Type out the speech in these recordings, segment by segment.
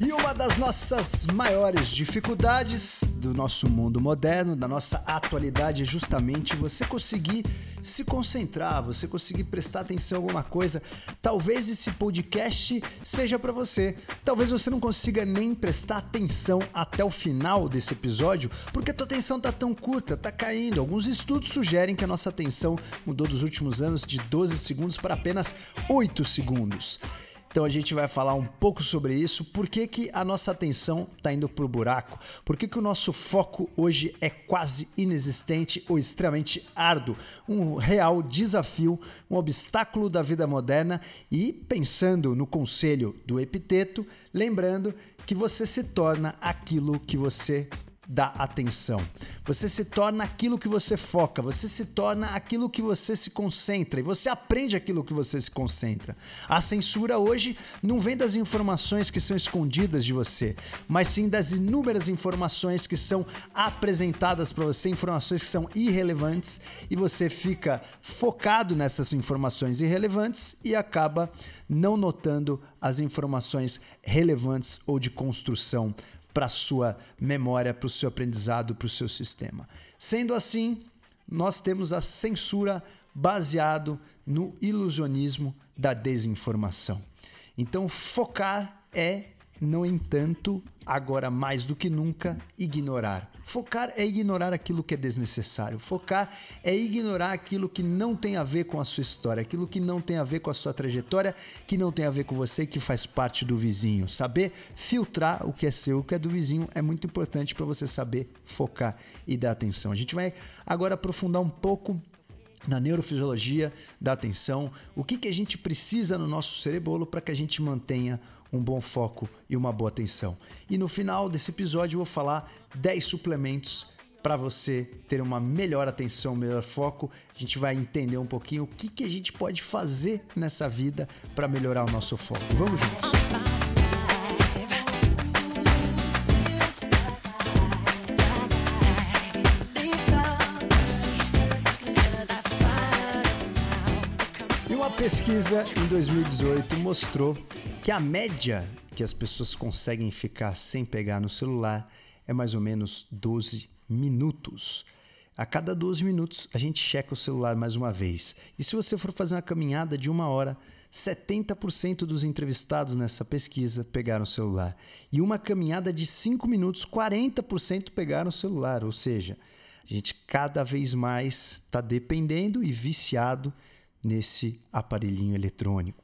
E uma das nossas maiores dificuldades do nosso mundo moderno, da nossa atualidade, é justamente você conseguir se concentrar, você conseguir prestar atenção em alguma coisa. Talvez esse podcast seja para você. Talvez você não consiga nem prestar atenção até o final desse episódio, porque a tua atenção tá tão curta, tá caindo. Alguns estudos sugerem que a nossa atenção mudou dos últimos anos de 12 segundos para apenas 8 segundos. Então a gente vai falar um pouco sobre isso, por que, que a nossa atenção está indo para o buraco, por que, que o nosso foco hoje é quase inexistente ou extremamente árduo, um real desafio, um obstáculo da vida moderna. E pensando no conselho do epiteto, lembrando que você se torna aquilo que você da atenção. Você se torna aquilo que você foca, você se torna aquilo que você se concentra e você aprende aquilo que você se concentra. A censura hoje não vem das informações que são escondidas de você, mas sim das inúmeras informações que são apresentadas para você, informações que são irrelevantes e você fica focado nessas informações irrelevantes e acaba não notando as informações relevantes ou de construção para sua memória, para o seu aprendizado, para o seu sistema. Sendo assim, nós temos a censura baseado no ilusionismo da desinformação. Então, focar é no entanto, agora mais do que nunca, ignorar. Focar é ignorar aquilo que é desnecessário. Focar é ignorar aquilo que não tem a ver com a sua história, aquilo que não tem a ver com a sua trajetória, que não tem a ver com você, que faz parte do vizinho. Saber filtrar o que é seu, o que é do vizinho é muito importante para você saber focar e dar atenção. A gente vai agora aprofundar um pouco na neurofisiologia da atenção, o que, que a gente precisa no nosso cerebolo para que a gente mantenha um bom foco e uma boa atenção. E no final desse episódio eu vou falar 10 suplementos para você ter uma melhor atenção, melhor foco. A gente vai entender um pouquinho o que, que a gente pode fazer nessa vida para melhorar o nosso foco. Vamos juntos! Pesquisa em 2018 mostrou que a média que as pessoas conseguem ficar sem pegar no celular é mais ou menos 12 minutos. A cada 12 minutos a gente checa o celular mais uma vez. E se você for fazer uma caminhada de uma hora, 70% dos entrevistados nessa pesquisa pegaram o celular. E uma caminhada de 5 minutos, 40% pegaram o celular. Ou seja, a gente cada vez mais está dependendo e viciado nesse aparelhinho eletrônico.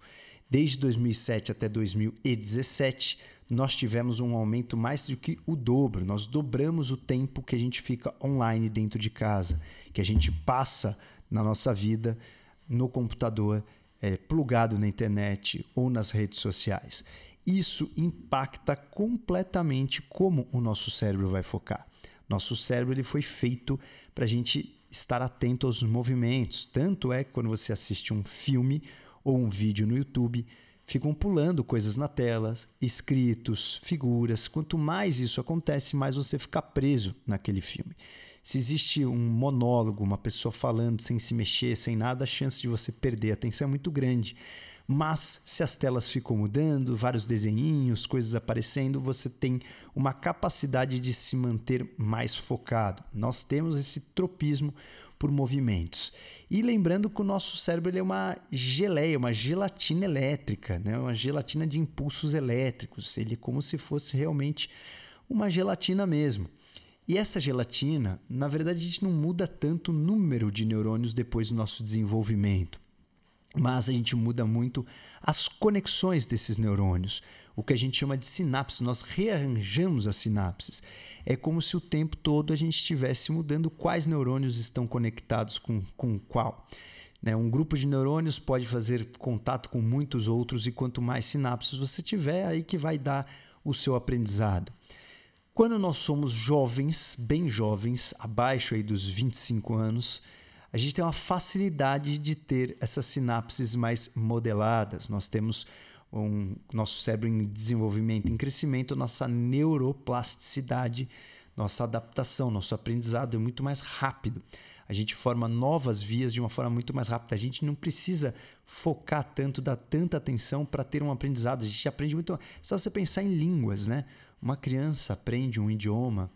Desde 2007 até 2017, nós tivemos um aumento mais do que o dobro. Nós dobramos o tempo que a gente fica online dentro de casa, que a gente passa na nossa vida no computador, é, plugado na internet ou nas redes sociais. Isso impacta completamente como o nosso cérebro vai focar. Nosso cérebro ele foi feito para a gente estar atento aos movimentos. Tanto é que quando você assiste um filme ou um vídeo no YouTube, ficam pulando coisas na tela, escritos, figuras. Quanto mais isso acontece, mais você fica preso naquele filme. Se existe um monólogo, uma pessoa falando sem se mexer, sem nada, a chance de você perder a atenção é muito grande. Mas se as telas ficam mudando, vários desenhinhos, coisas aparecendo, você tem uma capacidade de se manter mais focado. Nós temos esse tropismo por movimentos. E lembrando que o nosso cérebro é uma geleia, uma gelatina elétrica, né? uma gelatina de impulsos elétricos. Ele é como se fosse realmente uma gelatina mesmo. E essa gelatina, na verdade, a gente não muda tanto o número de neurônios depois do nosso desenvolvimento mas a gente muda muito as conexões desses neurônios, o que a gente chama de sinapses. Nós rearranjamos as sinapses. É como se o tempo todo a gente estivesse mudando quais neurônios estão conectados com, com qual. Né? Um grupo de neurônios pode fazer contato com muitos outros, e quanto mais sinapses você tiver, aí que vai dar o seu aprendizado. Quando nós somos jovens, bem jovens, abaixo aí dos 25 anos, a gente tem uma facilidade de ter essas sinapses mais modeladas. Nós temos um nosso cérebro em desenvolvimento, em crescimento, nossa neuroplasticidade nossa adaptação, nosso aprendizado é muito mais rápido. A gente forma novas vias de uma forma muito mais rápida. A gente não precisa focar tanto, dar tanta atenção para ter um aprendizado. A gente aprende muito. Só você pensar em línguas, né? Uma criança aprende um idioma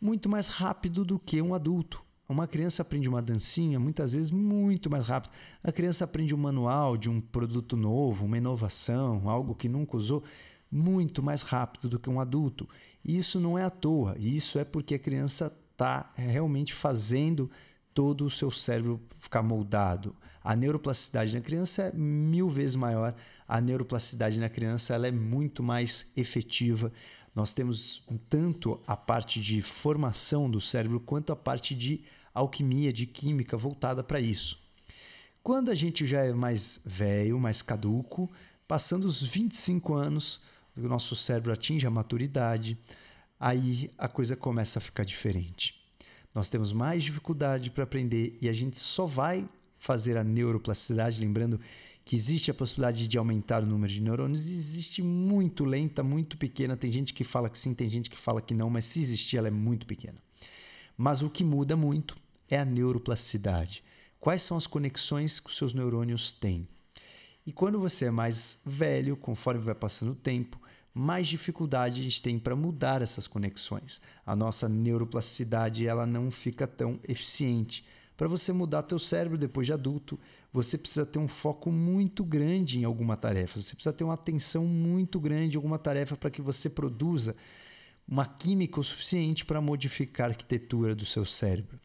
muito mais rápido do que um adulto. Uma criança aprende uma dancinha muitas vezes muito mais rápido. A criança aprende um manual de um produto novo, uma inovação, algo que nunca usou, muito mais rápido do que um adulto. E isso não é à toa. Isso é porque a criança está realmente fazendo todo o seu cérebro ficar moldado. A neuroplasticidade na criança é mil vezes maior. A neuroplasticidade na criança ela é muito mais efetiva. Nós temos tanto a parte de formação do cérebro quanto a parte de alquimia, de química voltada para isso. Quando a gente já é mais velho, mais caduco, passando os 25 anos, o nosso cérebro atinge a maturidade, aí a coisa começa a ficar diferente. Nós temos mais dificuldade para aprender e a gente só vai fazer a neuroplasticidade, lembrando que existe a possibilidade de aumentar o número de neurônios, existe muito lenta, muito pequena. Tem gente que fala que sim, tem gente que fala que não, mas se existir, ela é muito pequena. Mas o que muda muito é a neuroplasticidade. Quais são as conexões que os seus neurônios têm? E quando você é mais velho, conforme vai passando o tempo, mais dificuldade a gente tem para mudar essas conexões. A nossa neuroplasticidade ela não fica tão eficiente. Para você mudar teu cérebro depois de adulto, você precisa ter um foco muito grande em alguma tarefa. Você precisa ter uma atenção muito grande em alguma tarefa para que você produza uma química o suficiente para modificar a arquitetura do seu cérebro.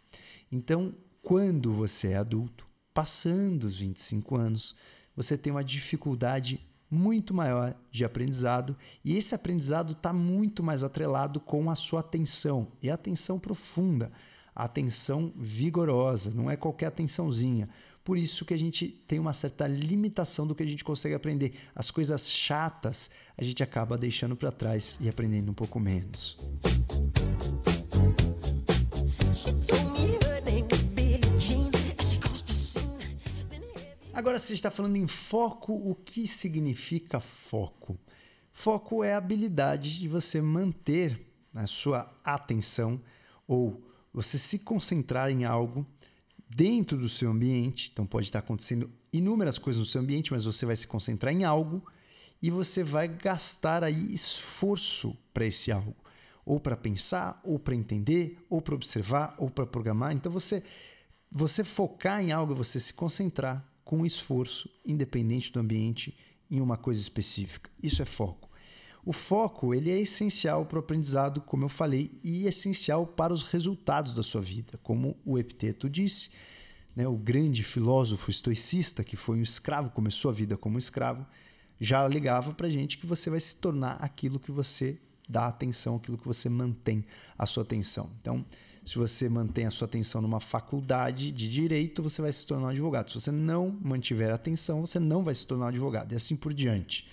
Então, quando você é adulto, passando os 25 anos, você tem uma dificuldade muito maior de aprendizado e esse aprendizado está muito mais atrelado com a sua atenção e a atenção profunda, atenção vigorosa, não é qualquer atençãozinha. Por isso que a gente tem uma certa limitação do que a gente consegue aprender. As coisas chatas a gente acaba deixando para trás e aprendendo um pouco menos. Agora, se a gente está falando em foco, o que significa foco? Foco é a habilidade de você manter a sua atenção ou você se concentrar em algo dentro do seu ambiente. Então, pode estar acontecendo inúmeras coisas no seu ambiente, mas você vai se concentrar em algo e você vai gastar aí esforço para esse algo, ou para pensar, ou para entender, ou para observar, ou para programar. Então, você você focar em algo, você se concentrar, com esforço, independente do ambiente, em uma coisa específica. Isso é foco. O foco ele é essencial para o aprendizado, como eu falei, e essencial para os resultados da sua vida. Como o Epiteto disse, né, o grande filósofo estoicista, que foi um escravo, começou a vida como escravo, já ligava para a gente que você vai se tornar aquilo que você dá atenção, aquilo que você mantém a sua atenção. Então, se você mantém a sua atenção numa faculdade de direito, você vai se tornar um advogado. Se você não mantiver a atenção, você não vai se tornar um advogado, e assim por diante.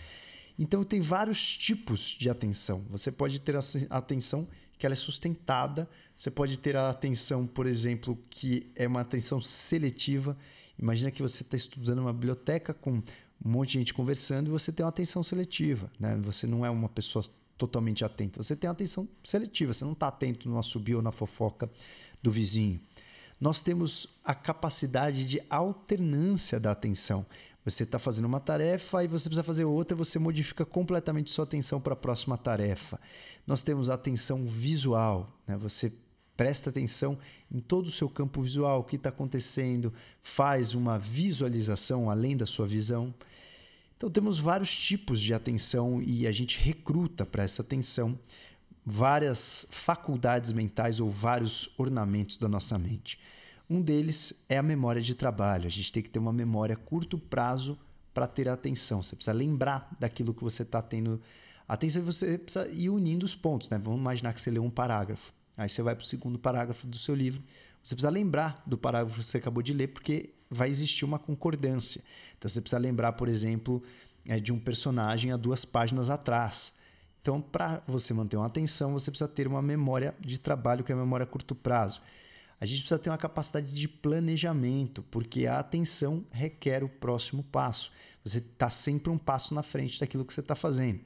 Então, tem vários tipos de atenção. Você pode ter a atenção que ela é sustentada, você pode ter a atenção, por exemplo, que é uma atenção seletiva. Imagina que você está estudando uma biblioteca com um monte de gente conversando e você tem uma atenção seletiva. Né? Você não é uma pessoa totalmente atento. Você tem atenção seletiva, você não está atento no assobio ou na fofoca do vizinho. Nós temos a capacidade de alternância da atenção. Você está fazendo uma tarefa e você precisa fazer outra, você modifica completamente sua atenção para a próxima tarefa. Nós temos a atenção visual, né? você presta atenção em todo o seu campo visual, o que está acontecendo, faz uma visualização além da sua visão. Então temos vários tipos de atenção e a gente recruta para essa atenção várias faculdades mentais ou vários ornamentos da nossa mente. Um deles é a memória de trabalho. A gente tem que ter uma memória a curto prazo para ter atenção. Você precisa lembrar daquilo que você está tendo atenção e você precisa ir unindo os pontos. Né? Vamos imaginar que você leu um parágrafo. Aí você vai para o segundo parágrafo do seu livro. Você precisa lembrar do parágrafo que você acabou de ler, porque vai existir uma concordância. Então você precisa lembrar, por exemplo, é, de um personagem há duas páginas atrás. Então, para você manter uma atenção, você precisa ter uma memória de trabalho, que é a memória a curto prazo. A gente precisa ter uma capacidade de planejamento, porque a atenção requer o próximo passo. Você está sempre um passo na frente daquilo que você está fazendo.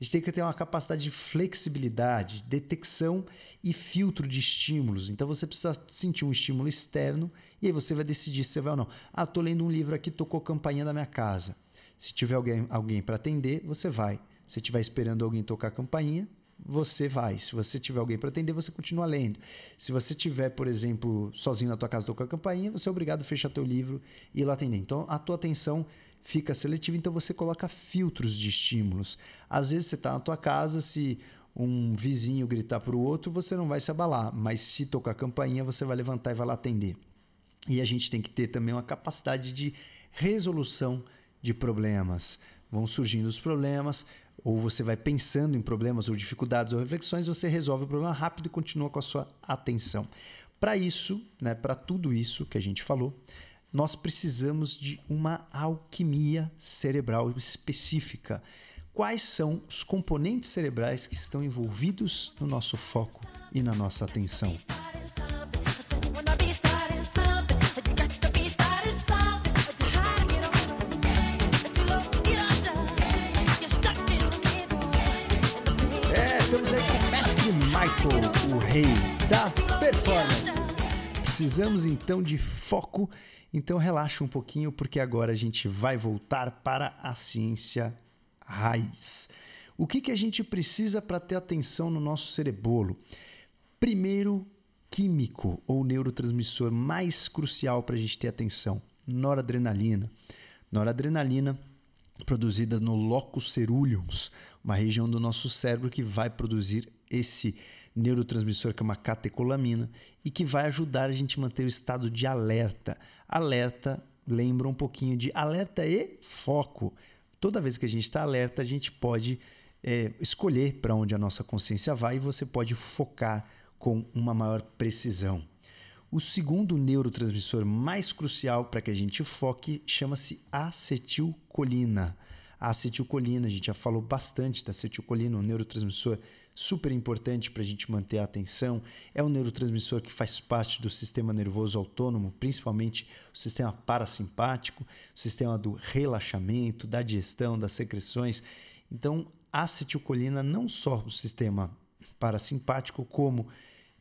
A gente tem que ter uma capacidade de flexibilidade, detecção e filtro de estímulos. Então você precisa sentir um estímulo externo e aí você vai decidir se você vai ou não. Ah, tô lendo um livro aqui, tocou campainha da minha casa. Se tiver alguém, alguém para atender, você vai. Se estiver esperando alguém tocar a campainha, você vai. Se você tiver alguém para atender, você continua lendo. Se você tiver, por exemplo, sozinho na tua casa tocar a campainha, você é obrigado a fechar teu livro e ir lá atender. Então, a tua atenção fica seletiva, então você coloca filtros de estímulos. Às vezes você está na tua casa, se um vizinho gritar para o outro, você não vai se abalar, mas se tocar a campainha, você vai levantar e vai lá atender. E a gente tem que ter também uma capacidade de resolução de problemas. Vão surgindo os problemas, ou você vai pensando em problemas ou dificuldades ou reflexões, você resolve o problema rápido e continua com a sua atenção. Para isso, né, para tudo isso que a gente falou, nós precisamos de uma alquimia cerebral específica. Quais são os componentes cerebrais que estão envolvidos no nosso foco e na nossa atenção? Michael, o rei da performance. Precisamos então de foco então relaxa um pouquinho porque agora a gente vai voltar para a ciência raiz. O que, que a gente precisa para ter atenção no nosso cerebolo? Primeiro, químico ou neurotransmissor mais crucial para a gente ter atenção: noradrenalina. Noradrenalina produzida no locus ceruleus, uma região do nosso cérebro que vai produzir esse neurotransmissor que é uma catecolamina e que vai ajudar a gente a manter o estado de alerta. Alerta lembra um pouquinho de alerta e foco. Toda vez que a gente está alerta, a gente pode é, escolher para onde a nossa consciência vai e você pode focar com uma maior precisão. O segundo neurotransmissor mais crucial para que a gente foque chama-se acetilcolina. A acetilcolina, a gente já falou bastante da acetilcolina, um neurotransmissor super importante para a gente manter a atenção. É um neurotransmissor que faz parte do sistema nervoso autônomo, principalmente o sistema parasimpático, o sistema do relaxamento, da digestão, das secreções. Então, a acetilcolina não só o sistema parasimpático, como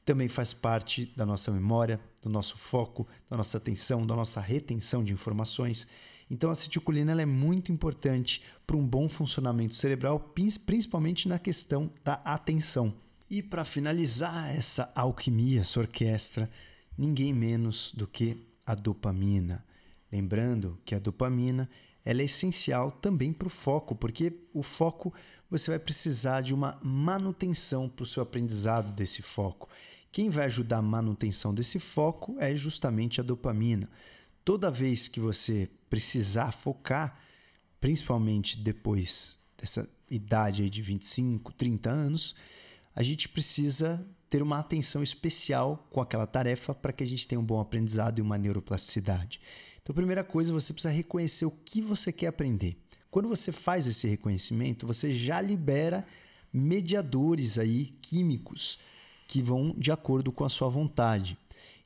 também faz parte da nossa memória, do nosso foco, da nossa atenção, da nossa retenção de informações. Então, a acetilcolina é muito importante para um bom funcionamento cerebral, principalmente na questão da atenção. E para finalizar essa alquimia, essa orquestra, ninguém menos do que a dopamina. Lembrando que a dopamina ela é essencial também para o foco, porque o foco você vai precisar de uma manutenção para o seu aprendizado desse foco. Quem vai ajudar a manutenção desse foco é justamente a dopamina. Toda vez que você precisar focar, principalmente depois dessa idade aí de 25, 30 anos, a gente precisa ter uma atenção especial com aquela tarefa para que a gente tenha um bom aprendizado e uma neuroplasticidade. Então, primeira coisa, você precisa reconhecer o que você quer aprender. Quando você faz esse reconhecimento, você já libera mediadores aí químicos que vão de acordo com a sua vontade.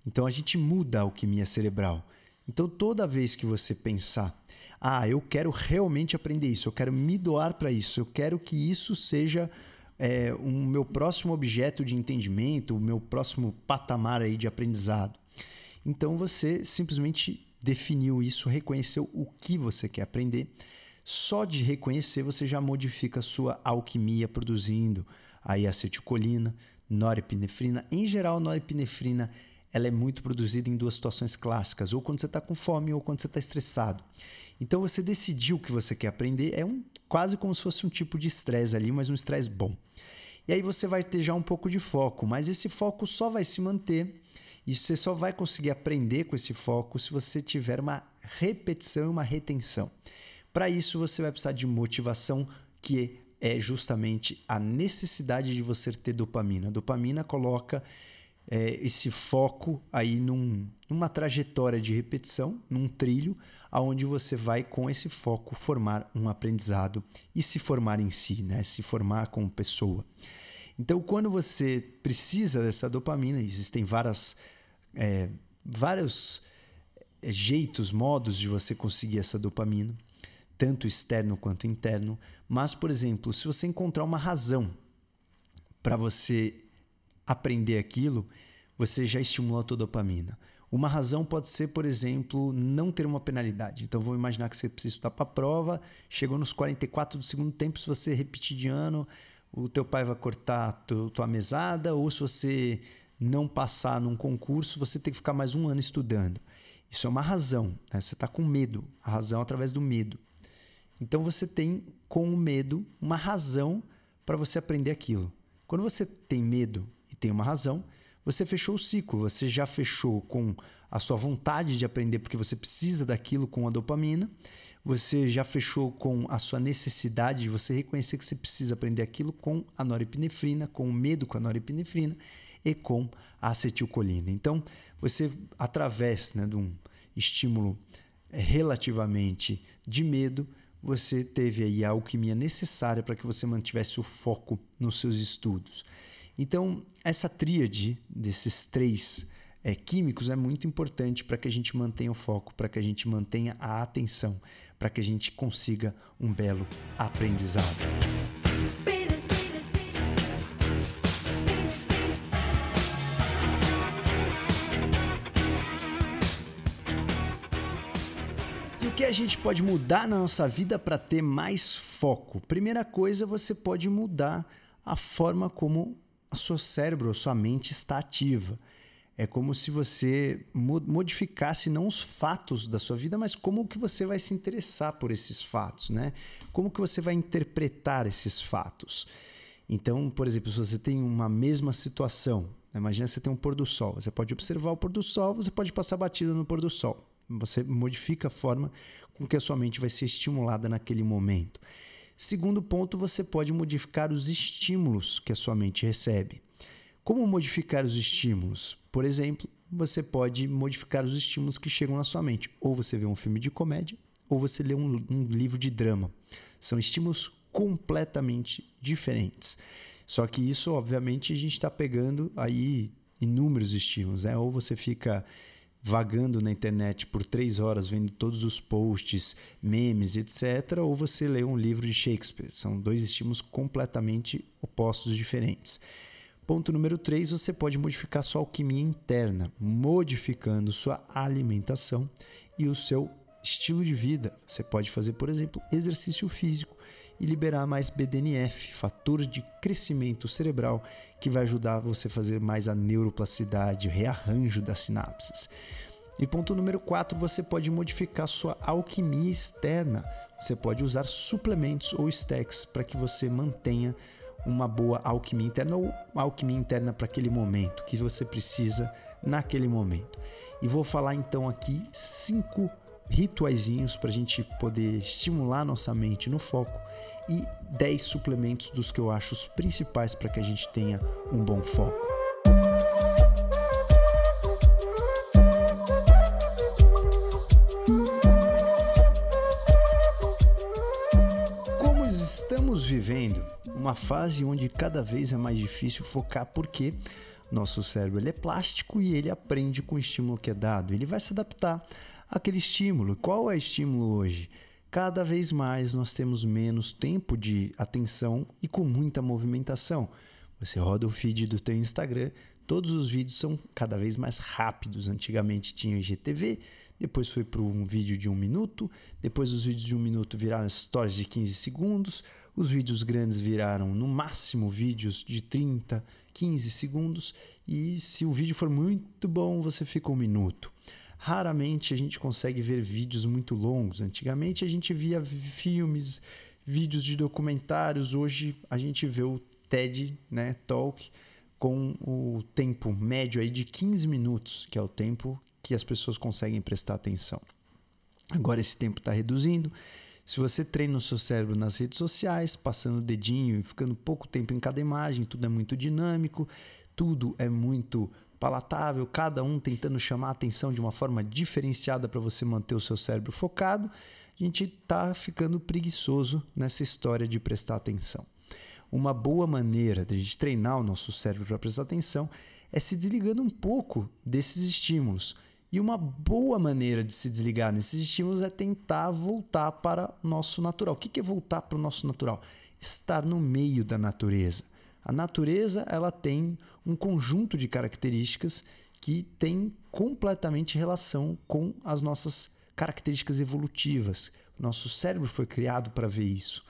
Então a gente muda a alquimia cerebral. Então, toda vez que você pensar, ah, eu quero realmente aprender isso, eu quero me doar para isso, eu quero que isso seja é, um meu próximo objeto de entendimento, o meu próximo patamar aí de aprendizado. Então, você simplesmente definiu isso, reconheceu o que você quer aprender. Só de reconhecer, você já modifica a sua alquimia, produzindo aí acetilcolina, norepinefrina. Em geral, norepinefrina ela é muito produzida em duas situações clássicas, ou quando você está com fome ou quando você está estressado. Então você decidiu o que você quer aprender, é um, quase como se fosse um tipo de estresse ali, mas um estresse bom. E aí você vai ter já um pouco de foco, mas esse foco só vai se manter e você só vai conseguir aprender com esse foco se você tiver uma repetição e uma retenção. Para isso você vai precisar de motivação, que é justamente a necessidade de você ter dopamina. A dopamina coloca é, esse foco aí num, numa trajetória de repetição, num trilho, aonde você vai com esse foco formar um aprendizado e se formar em si, né? se formar como pessoa. Então, quando você precisa dessa dopamina, existem várias, é, vários é, jeitos, modos de você conseguir essa dopamina. tanto externo quanto interno. Mas, por exemplo, se você encontrar uma razão para você aprender aquilo, você já estimula a tua dopamina. Uma razão pode ser, por exemplo, não ter uma penalidade. Então, vou imaginar que você precisa estudar para a prova, chegou nos 44 do segundo tempo, se você repetir de ano, o teu pai vai cortar a tua mesada, ou se você não passar num concurso, você tem que ficar mais um ano estudando. Isso é uma razão, né? você está com medo, a razão através do medo. Então, você tem com o medo uma razão para você aprender aquilo. Quando você tem medo e tem uma razão, você fechou o ciclo, você já fechou com a sua vontade de aprender porque você precisa daquilo com a dopamina, você já fechou com a sua necessidade de você reconhecer que você precisa aprender aquilo com a norepinefrina, com o medo com a norepinefrina e com a acetilcolina. Então, você através né, de um estímulo eh, relativamente de medo, você teve aí a alquimia necessária para que você mantivesse o foco nos seus estudos. Então, essa tríade desses três é, químicos é muito importante para que a gente mantenha o foco, para que a gente mantenha a atenção, para que a gente consiga um belo aprendizado. E o que a gente pode mudar na nossa vida para ter mais foco? Primeira coisa, você pode mudar a forma como o seu cérebro, a sua mente está ativa. É como se você modificasse não os fatos da sua vida, mas como que você vai se interessar por esses fatos, né? Como que você vai interpretar esses fatos. Então, por exemplo, se você tem uma mesma situação, imagina você tem um pôr do sol, você pode observar o pôr do sol, você pode passar batida no pôr do sol. Você modifica a forma com que a sua mente vai ser estimulada naquele momento. Segundo ponto, você pode modificar os estímulos que a sua mente recebe. Como modificar os estímulos? Por exemplo, você pode modificar os estímulos que chegam na sua mente. Ou você vê um filme de comédia, ou você lê um, um livro de drama. São estímulos completamente diferentes. Só que isso, obviamente, a gente está pegando aí inúmeros estímulos. Né? Ou você fica vagando na internet por três horas vendo todos os posts, memes, etc., ou você lê um livro de Shakespeare. São dois estímulos completamente opostos, diferentes. Ponto número 3, você pode modificar sua alquimia interna, modificando sua alimentação e o seu estilo de vida. Você pode fazer, por exemplo, exercício físico e liberar mais BDNF, fator de crescimento cerebral, que vai ajudar você a fazer mais a neuroplasticidade, o rearranjo das sinapses. E ponto número 4, você pode modificar sua alquimia externa. Você pode usar suplementos ou stacks para que você mantenha uma boa alquimia interna ou alquimia interna para aquele momento que você precisa naquele momento. E vou falar então aqui cinco rituaizinhos para a gente poder estimular nossa mente no foco e 10 suplementos dos que eu acho os principais para que a gente tenha um bom foco. Como estamos vivendo uma fase onde cada vez é mais difícil focar porque nosso cérebro ele é plástico e ele aprende com o estímulo que é dado. Ele vai se adaptar àquele estímulo. Qual é o estímulo hoje? cada vez mais nós temos menos tempo de atenção e com muita movimentação. Você roda o feed do teu Instagram, todos os vídeos são cada vez mais rápidos. Antigamente tinha IGTV, depois foi para um vídeo de um minuto, depois os vídeos de um minuto viraram stories de 15 segundos, os vídeos grandes viraram no máximo vídeos de 30, 15 segundos, e se o vídeo for muito bom, você fica um minuto. Raramente a gente consegue ver vídeos muito longos. Antigamente a gente via filmes, vídeos de documentários. Hoje a gente vê o TED né, Talk com o tempo médio aí de 15 minutos, que é o tempo que as pessoas conseguem prestar atenção. Agora esse tempo está reduzindo. Se você treina o seu cérebro nas redes sociais, passando o dedinho e ficando pouco tempo em cada imagem, tudo é muito dinâmico, tudo é muito palatável, cada um tentando chamar a atenção de uma forma diferenciada para você manter o seu cérebro focado, a gente está ficando preguiçoso nessa história de prestar atenção. Uma boa maneira de a gente treinar o nosso cérebro para prestar atenção é se desligando um pouco desses estímulos E uma boa maneira de se desligar nesses estímulos é tentar voltar para o nosso natural. O que é voltar para o nosso natural? Estar no meio da natureza. A natureza ela tem um conjunto de características que tem completamente relação com as nossas características evolutivas. Nosso cérebro foi criado para ver isso.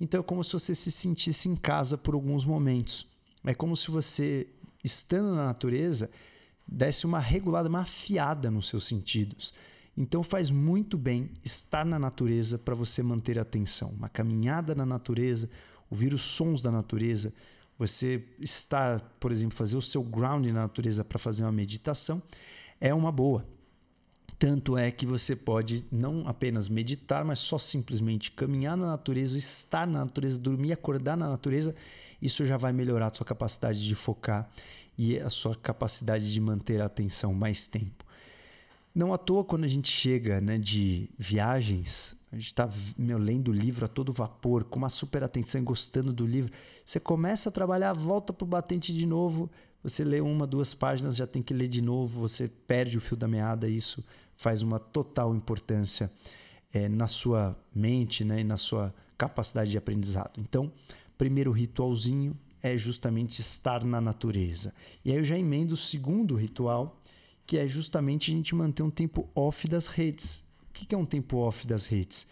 Então é como se você se sentisse em casa por alguns momentos. É como se você, estando na natureza, desse uma regulada, uma afiada nos seus sentidos. Então faz muito bem estar na natureza para você manter a atenção. Uma caminhada na natureza, ouvir os sons da natureza, você estar, por exemplo, fazer o seu ground na natureza para fazer uma meditação é uma boa. Tanto é que você pode não apenas meditar, mas só simplesmente caminhar na natureza, estar na natureza, dormir, acordar na natureza. Isso já vai melhorar a sua capacidade de focar e a sua capacidade de manter a atenção mais tempo. Não à toa, quando a gente chega né, de viagens, a gente está lendo o livro a todo vapor, com uma super atenção e gostando do livro. Você começa a trabalhar, volta para o batente de novo, você lê uma, duas páginas, já tem que ler de novo, você perde o fio da meada. Isso faz uma total importância é, na sua mente né, e na sua capacidade de aprendizado. Então, primeiro ritualzinho é justamente estar na natureza. E aí eu já emendo o segundo ritual, que é justamente a gente manter um tempo off das redes. O que é um tempo off das redes?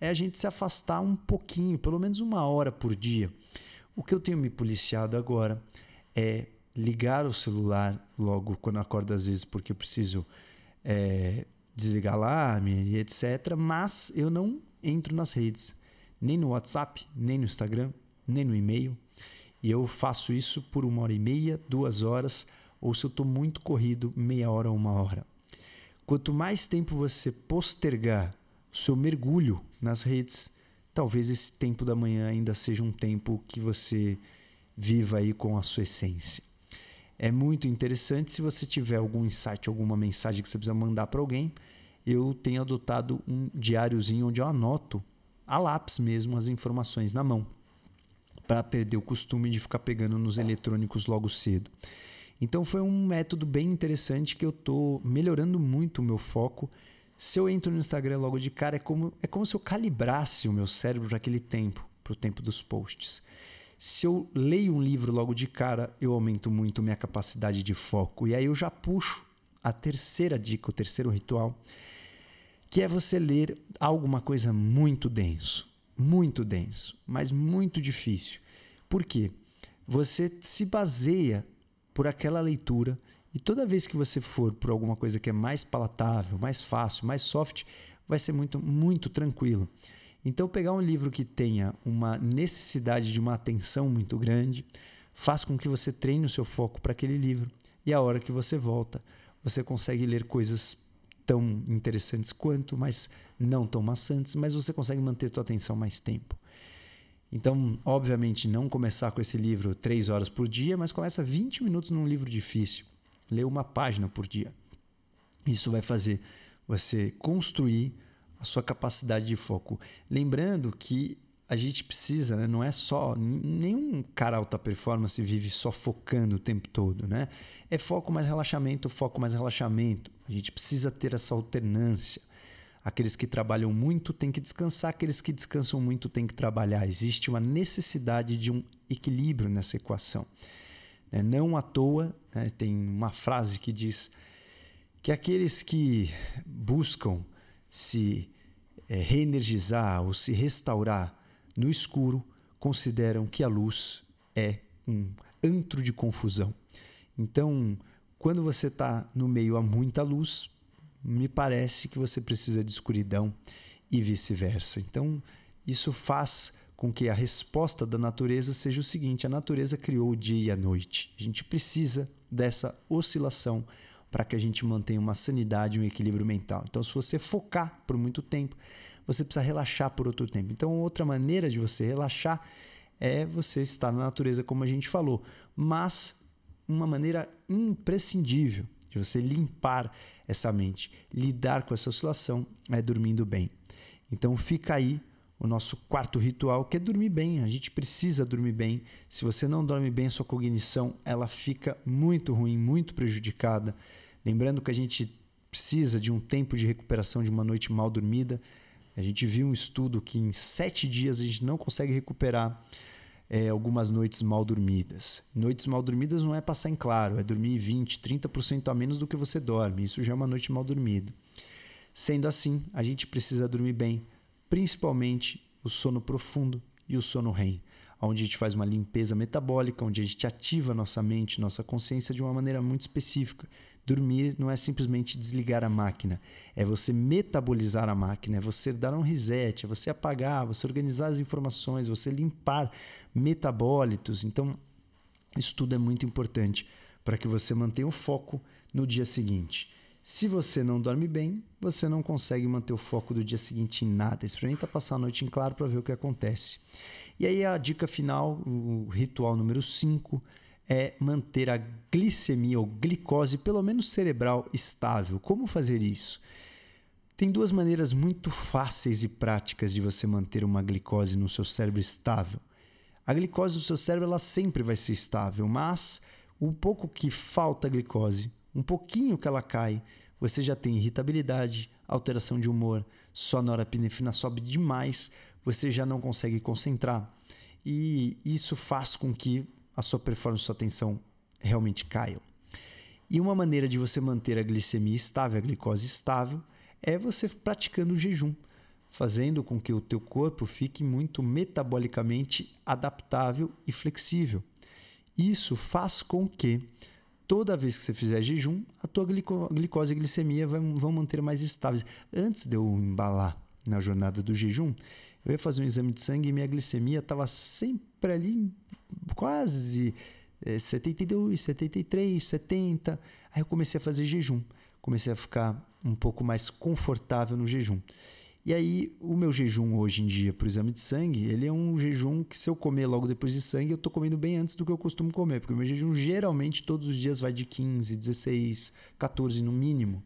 É a gente se afastar um pouquinho, pelo menos uma hora por dia. O que eu tenho me policiado agora é ligar o celular logo quando acordo, às vezes, porque eu preciso é, desligar alarme e etc. Mas eu não entro nas redes, nem no WhatsApp, nem no Instagram, nem no e-mail. E eu faço isso por uma hora e meia, duas horas, ou se eu estou muito corrido, meia hora ou uma hora. Quanto mais tempo você postergar o seu mergulho nas redes, talvez esse tempo da manhã ainda seja um tempo que você viva aí com a sua essência. É muito interessante se você tiver algum insight, alguma mensagem que você precisa mandar para alguém. Eu tenho adotado um diáriozinho onde eu anoto a lápis mesmo as informações na mão, para perder o costume de ficar pegando nos eletrônicos logo cedo. Então foi um método bem interessante que eu estou melhorando muito o meu foco. Se eu entro no Instagram logo de cara, é como, é como se eu calibrasse o meu cérebro para aquele tempo, para o tempo dos posts. Se eu leio um livro logo de cara, eu aumento muito minha capacidade de foco. E aí eu já puxo a terceira dica, o terceiro ritual, que é você ler alguma coisa muito denso. Muito denso, mas muito difícil. Por quê? Você se baseia por aquela leitura e toda vez que você for por alguma coisa que é mais palatável, mais fácil, mais soft, vai ser muito, muito tranquilo. Então, pegar um livro que tenha uma necessidade de uma atenção muito grande, faz com que você treine o seu foco para aquele livro e a hora que você volta, você consegue ler coisas tão interessantes quanto, mas não tão maçantes, mas você consegue manter sua atenção mais tempo. Então, obviamente, não começar com esse livro três horas por dia, mas começa 20 minutos num livro difícil. Lê uma página por dia. Isso vai fazer você construir a sua capacidade de foco. Lembrando que a gente precisa, né? não é só. Nenhum cara alta performance vive só focando o tempo todo. Né? É foco mais relaxamento, foco mais relaxamento. A gente precisa ter essa alternância. Aqueles que trabalham muito têm que descansar, aqueles que descansam muito têm que trabalhar. Existe uma necessidade de um equilíbrio nessa equação. Né? Não à toa, né? tem uma frase que diz que aqueles que buscam se é, reenergizar ou se restaurar no escuro consideram que a luz é um antro de confusão. Então, quando você está no meio a muita luz, me parece que você precisa de escuridão e vice-versa. Então, isso faz com que a resposta da natureza seja o seguinte: a natureza criou o dia e a noite. A gente precisa dessa oscilação para que a gente mantenha uma sanidade, um equilíbrio mental. Então, se você focar por muito tempo, você precisa relaxar por outro tempo. Então, outra maneira de você relaxar é você estar na natureza, como a gente falou, mas uma maneira imprescindível de você limpar essa mente, lidar com essa oscilação é dormindo bem. Então fica aí o nosso quarto ritual, que é dormir bem. A gente precisa dormir bem. Se você não dorme bem, sua cognição ela fica muito ruim, muito prejudicada. Lembrando que a gente precisa de um tempo de recuperação de uma noite mal dormida. A gente viu um estudo que em sete dias a gente não consegue recuperar é, algumas noites mal dormidas. Noites mal dormidas não é passar em claro, é dormir 20, 30% a menos do que você dorme. Isso já é uma noite mal dormida. Sendo assim, a gente precisa dormir bem, principalmente o sono profundo e o sono REM, onde a gente faz uma limpeza metabólica, onde a gente ativa nossa mente, nossa consciência de uma maneira muito específica. Dormir não é simplesmente desligar a máquina, é você metabolizar a máquina, é você dar um reset, é você apagar, você organizar as informações, você limpar metabólitos. Então, isso tudo é muito importante para que você mantenha o foco no dia seguinte. Se você não dorme bem, você não consegue manter o foco do dia seguinte em nada. Experimenta passar a noite em claro para ver o que acontece. E aí a dica final, o ritual número 5, é manter a glicemia ou glicose, pelo menos cerebral, estável. Como fazer isso? Tem duas maneiras muito fáceis e práticas de você manter uma glicose no seu cérebro estável. A glicose do seu cérebro ela sempre vai ser estável, mas o pouco que falta glicose, um pouquinho que ela cai, você já tem irritabilidade, alteração de humor, sua norepinefrina sobe demais, você já não consegue concentrar. E isso faz com que a sua performance, sua atenção realmente caiam. E uma maneira de você manter a glicemia estável, a glicose estável, é você praticando o jejum, fazendo com que o teu corpo fique muito metabolicamente adaptável e flexível. Isso faz com que toda vez que você fizer jejum, a tua glicose e glicemia vão manter mais estáveis. Antes de eu embalar na jornada do jejum, eu ia fazer um exame de sangue e minha glicemia estava sempre ali, quase é, 72, 73, 70. Aí eu comecei a fazer jejum, comecei a ficar um pouco mais confortável no jejum. E aí, o meu jejum hoje em dia para o exame de sangue, ele é um jejum que se eu comer logo depois de sangue, eu estou comendo bem antes do que eu costumo comer, porque o meu jejum geralmente todos os dias vai de 15, 16, 14 no mínimo.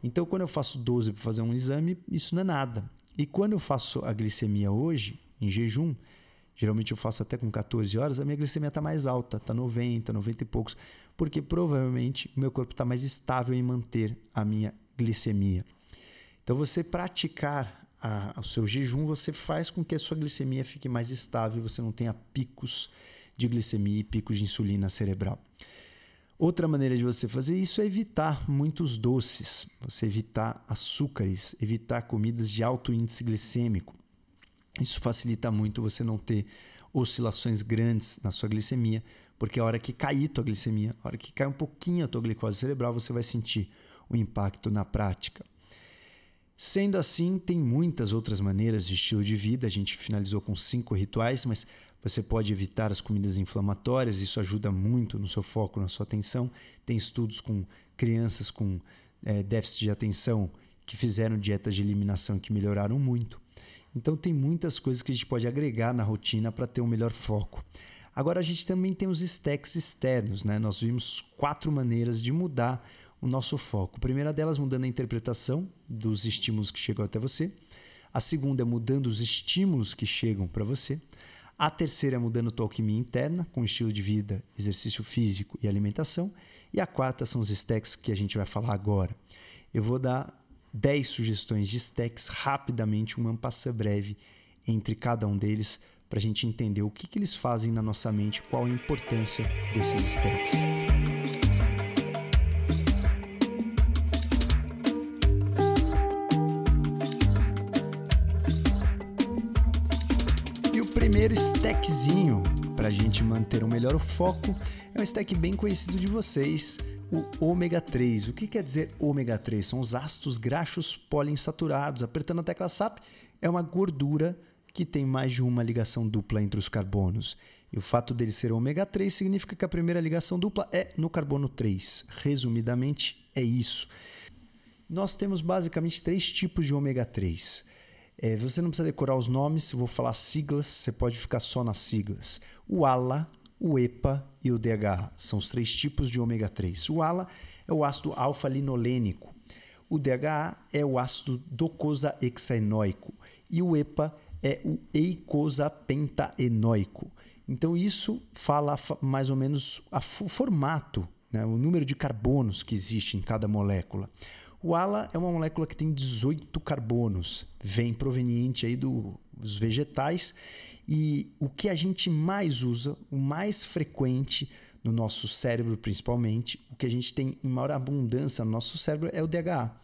Então, quando eu faço 12 para fazer um exame, isso não é nada. E quando eu faço a glicemia hoje, em jejum, geralmente eu faço até com 14 horas, a minha glicemia está mais alta, está 90, 90 e poucos, porque provavelmente o meu corpo está mais estável em manter a minha glicemia. Então, você praticar a, o seu jejum, você faz com que a sua glicemia fique mais estável, você não tenha picos de glicemia e picos de insulina cerebral. Outra maneira de você fazer isso é evitar muitos doces, você evitar açúcares, evitar comidas de alto índice glicêmico. Isso facilita muito você não ter oscilações grandes na sua glicemia, porque a hora que cair tua glicemia, a hora que cai um pouquinho a tua glicose cerebral, você vai sentir o impacto na prática. Sendo assim, tem muitas outras maneiras de estilo de vida. A gente finalizou com cinco rituais, mas você pode evitar as comidas inflamatórias, isso ajuda muito no seu foco, na sua atenção. Tem estudos com crianças com é, déficit de atenção que fizeram dietas de eliminação que melhoraram muito. Então, tem muitas coisas que a gente pode agregar na rotina para ter um melhor foco. Agora, a gente também tem os stacks externos, né? Nós vimos quatro maneiras de mudar o nosso foco. A primeira delas, mudando a interpretação dos estímulos que chegam até você. A segunda é mudando os estímulos que chegam para você. A terceira é mudando a tua alquimia interna, com estilo de vida, exercício físico e alimentação. E a quarta são os stacks que a gente vai falar agora. Eu vou dar 10 sugestões de stacks rapidamente, um ampassã breve entre cada um deles, para a gente entender o que, que eles fazem na nossa mente, qual a importância desses stacks. primeiro stackzinho para a gente manter um melhor foco é um stack bem conhecido de vocês, o ômega 3. O que quer dizer ômega 3? São os ácidos graxos poliinsaturados. Apertando a tecla SAP, é uma gordura que tem mais de uma ligação dupla entre os carbonos. E o fato dele ser ômega 3 significa que a primeira ligação dupla é no carbono 3. Resumidamente, é isso. Nós temos basicamente três tipos de ômega 3. É, você não precisa decorar os nomes, vou falar siglas, você pode ficar só nas siglas. O ALA, o EPA e o DHA são os três tipos de ômega 3. O ALA é o ácido alfa-linolênico. O DHA é o ácido docosahexaenoico. E o EPA é o eicosapentaenoico. Então, isso fala mais ou menos o formato, né? o número de carbonos que existe em cada molécula. O ALA é uma molécula que tem 18 carbonos, vem proveniente aí do, dos vegetais e o que a gente mais usa, o mais frequente no nosso cérebro principalmente, o que a gente tem em maior abundância no nosso cérebro é o DHA,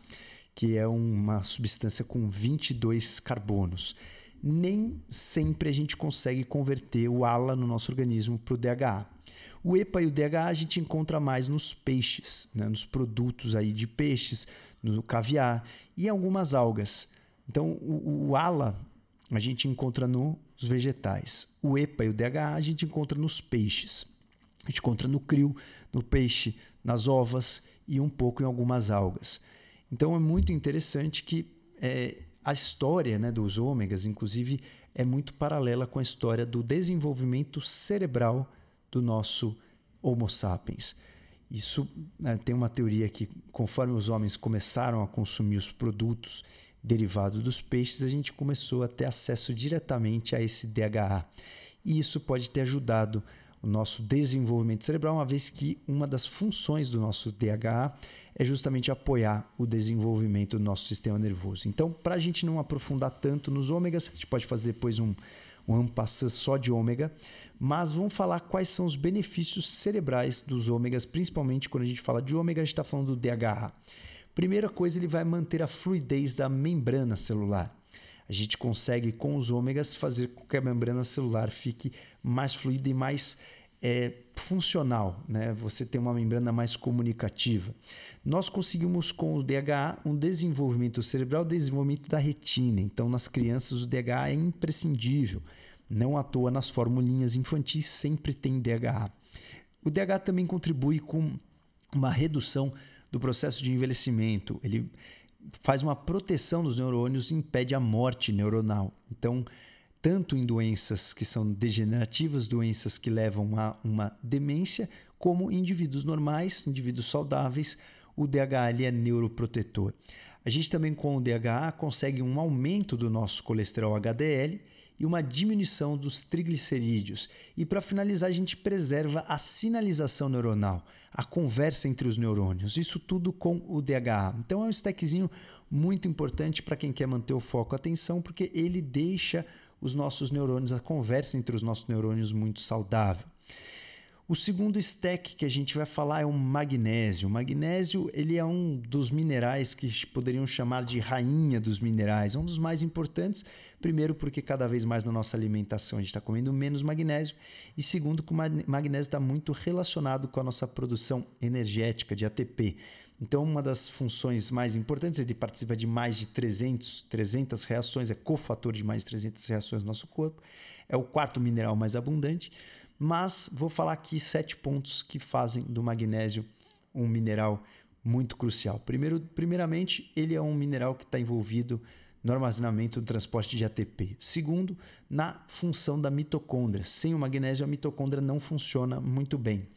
que é uma substância com 22 carbonos. Nem sempre a gente consegue converter o ALA no nosso organismo para o DHA. O EPA e o DHA a gente encontra mais nos peixes, né? nos produtos aí de peixes, no caviar e algumas algas. Então, o, o ALA a gente encontra nos vegetais. O EPA e o DHA a gente encontra nos peixes. A gente encontra no crio, no peixe, nas ovas e um pouco em algumas algas. Então é muito interessante que é, a história né, dos ômegas, inclusive, é muito paralela com a história do desenvolvimento cerebral do nosso Homo sapiens. Isso né, tem uma teoria que, conforme os homens começaram a consumir os produtos derivados dos peixes, a gente começou a ter acesso diretamente a esse DHA. E isso pode ter ajudado o nosso desenvolvimento cerebral, uma vez que uma das funções do nosso DHA é justamente apoiar o desenvolvimento do nosso sistema nervoso. Então, para a gente não aprofundar tanto nos ômegas, a gente pode fazer depois um, um só de ômega, mas vamos falar quais são os benefícios cerebrais dos ômegas, principalmente quando a gente fala de ômega, a gente está falando do DHA. Primeira coisa, ele vai manter a fluidez da membrana celular. A gente consegue, com os ômegas, fazer com que a membrana celular fique mais fluida e mais é, funcional, né? Você tem uma membrana mais comunicativa. Nós conseguimos com o DHA um desenvolvimento cerebral, desenvolvimento da retina. Então, nas crianças, o DHA é imprescindível. Não à toa nas formulinhas infantis sempre tem DHA. O DHA também contribui com uma redução do processo de envelhecimento. Ele faz uma proteção dos neurônios e impede a morte neuronal. Então, tanto em doenças que são degenerativas, doenças que levam a uma demência, como em indivíduos normais, indivíduos saudáveis, o DHA é neuroprotetor. A gente também com o DHA consegue um aumento do nosso colesterol HDL e uma diminuição dos triglicerídeos. E para finalizar, a gente preserva a sinalização neuronal, a conversa entre os neurônios. Isso tudo com o DHA. Então é um stackzinho muito importante para quem quer manter o foco atenção, porque ele deixa os nossos neurônios, a conversa entre os nossos neurônios muito saudável. O segundo stack que a gente vai falar é o magnésio. O magnésio ele é um dos minerais que poderiam chamar de rainha dos minerais. É um dos mais importantes, primeiro porque cada vez mais na nossa alimentação a gente está comendo menos magnésio e segundo que o magnésio está muito relacionado com a nossa produção energética de ATP. Então, uma das funções mais importantes, ele participa de mais de 300, 300 reações, é cofator de mais de 300 reações no nosso corpo, é o quarto mineral mais abundante, mas vou falar aqui sete pontos que fazem do magnésio um mineral muito crucial. Primeiro, primeiramente, ele é um mineral que está envolvido no armazenamento do transporte de ATP. Segundo, na função da mitocôndria. Sem o magnésio, a mitocôndria não funciona muito bem.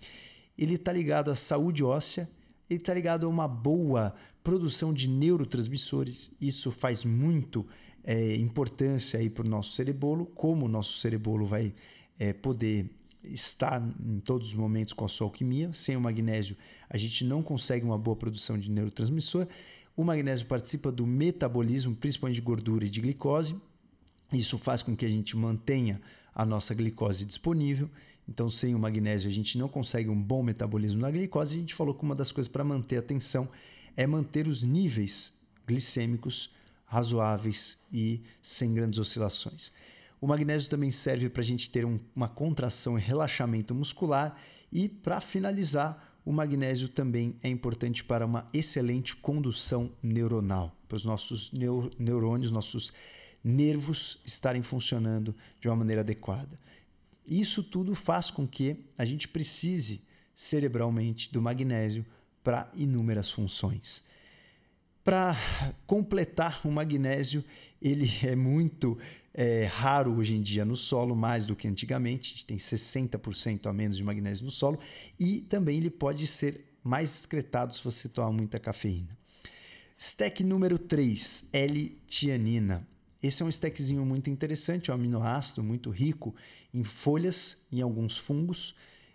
Ele está ligado à saúde óssea, ele está ligado a uma boa produção de neurotransmissores. Isso faz muito é, importância para o nosso cerebolo, como o nosso cerebolo vai é, poder estar em todos os momentos com a sua alquimia. Sem o magnésio, a gente não consegue uma boa produção de neurotransmissor. O magnésio participa do metabolismo, principalmente de gordura e de glicose. Isso faz com que a gente mantenha a nossa glicose disponível. Então, sem o magnésio, a gente não consegue um bom metabolismo na glicose. A gente falou que uma das coisas para manter a tensão é manter os níveis glicêmicos razoáveis e sem grandes oscilações. O magnésio também serve para a gente ter um, uma contração e relaxamento muscular. E, para finalizar, o magnésio também é importante para uma excelente condução neuronal, para os nossos neur neurônios, nossos nervos estarem funcionando de uma maneira adequada. Isso tudo faz com que a gente precise cerebralmente do magnésio para inúmeras funções. Para completar, o magnésio ele é muito é, raro hoje em dia no solo, mais do que antigamente. A gente tem 60% a menos de magnésio no solo. E também ele pode ser mais excretado se você tomar muita cafeína. Stack número 3, L-tianina. Esse é um stackzinho muito interessante, é um aminoácido muito rico em folhas, em alguns fungos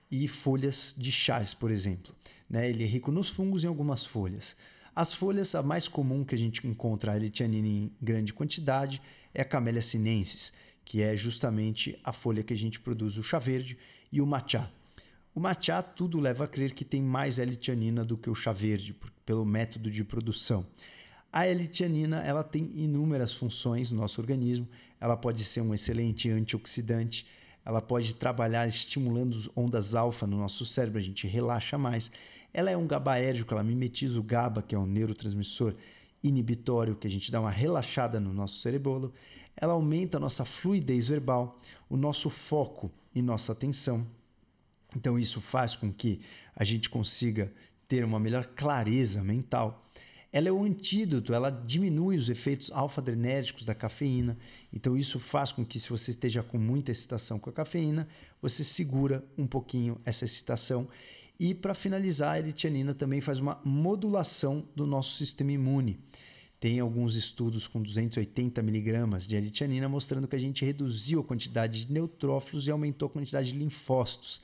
e folhas de chás, por exemplo. Né? Ele é rico nos fungos e em algumas folhas. As folhas, a mais comum que a gente encontra a L-tianina em grande quantidade é a Camellia sinensis, que é justamente a folha que a gente produz o chá verde e o matcha. O matcha tudo leva a crer que tem mais L-tianina do que o chá verde, pelo método de produção. A L-tianina ela tem inúmeras funções no nosso organismo. Ela pode ser um excelente antioxidante, ela pode trabalhar estimulando ondas alfa no nosso cérebro, a gente relaxa mais. Ela é um GABAérgico, ela mimetiza o GABA, que é um neurotransmissor inibitório, que a gente dá uma relaxada no nosso cerebolo. Ela aumenta a nossa fluidez verbal, o nosso foco e nossa atenção. Então, isso faz com que a gente consiga ter uma melhor clareza mental. Ela é o antídoto, ela diminui os efeitos alfa-adrenérgicos da cafeína. Então, isso faz com que, se você esteja com muita excitação com a cafeína, você segura um pouquinho essa excitação. E, para finalizar, a eritianina também faz uma modulação do nosso sistema imune. Tem alguns estudos com 280 miligramas de eritianina mostrando que a gente reduziu a quantidade de neutrófilos e aumentou a quantidade de linfócitos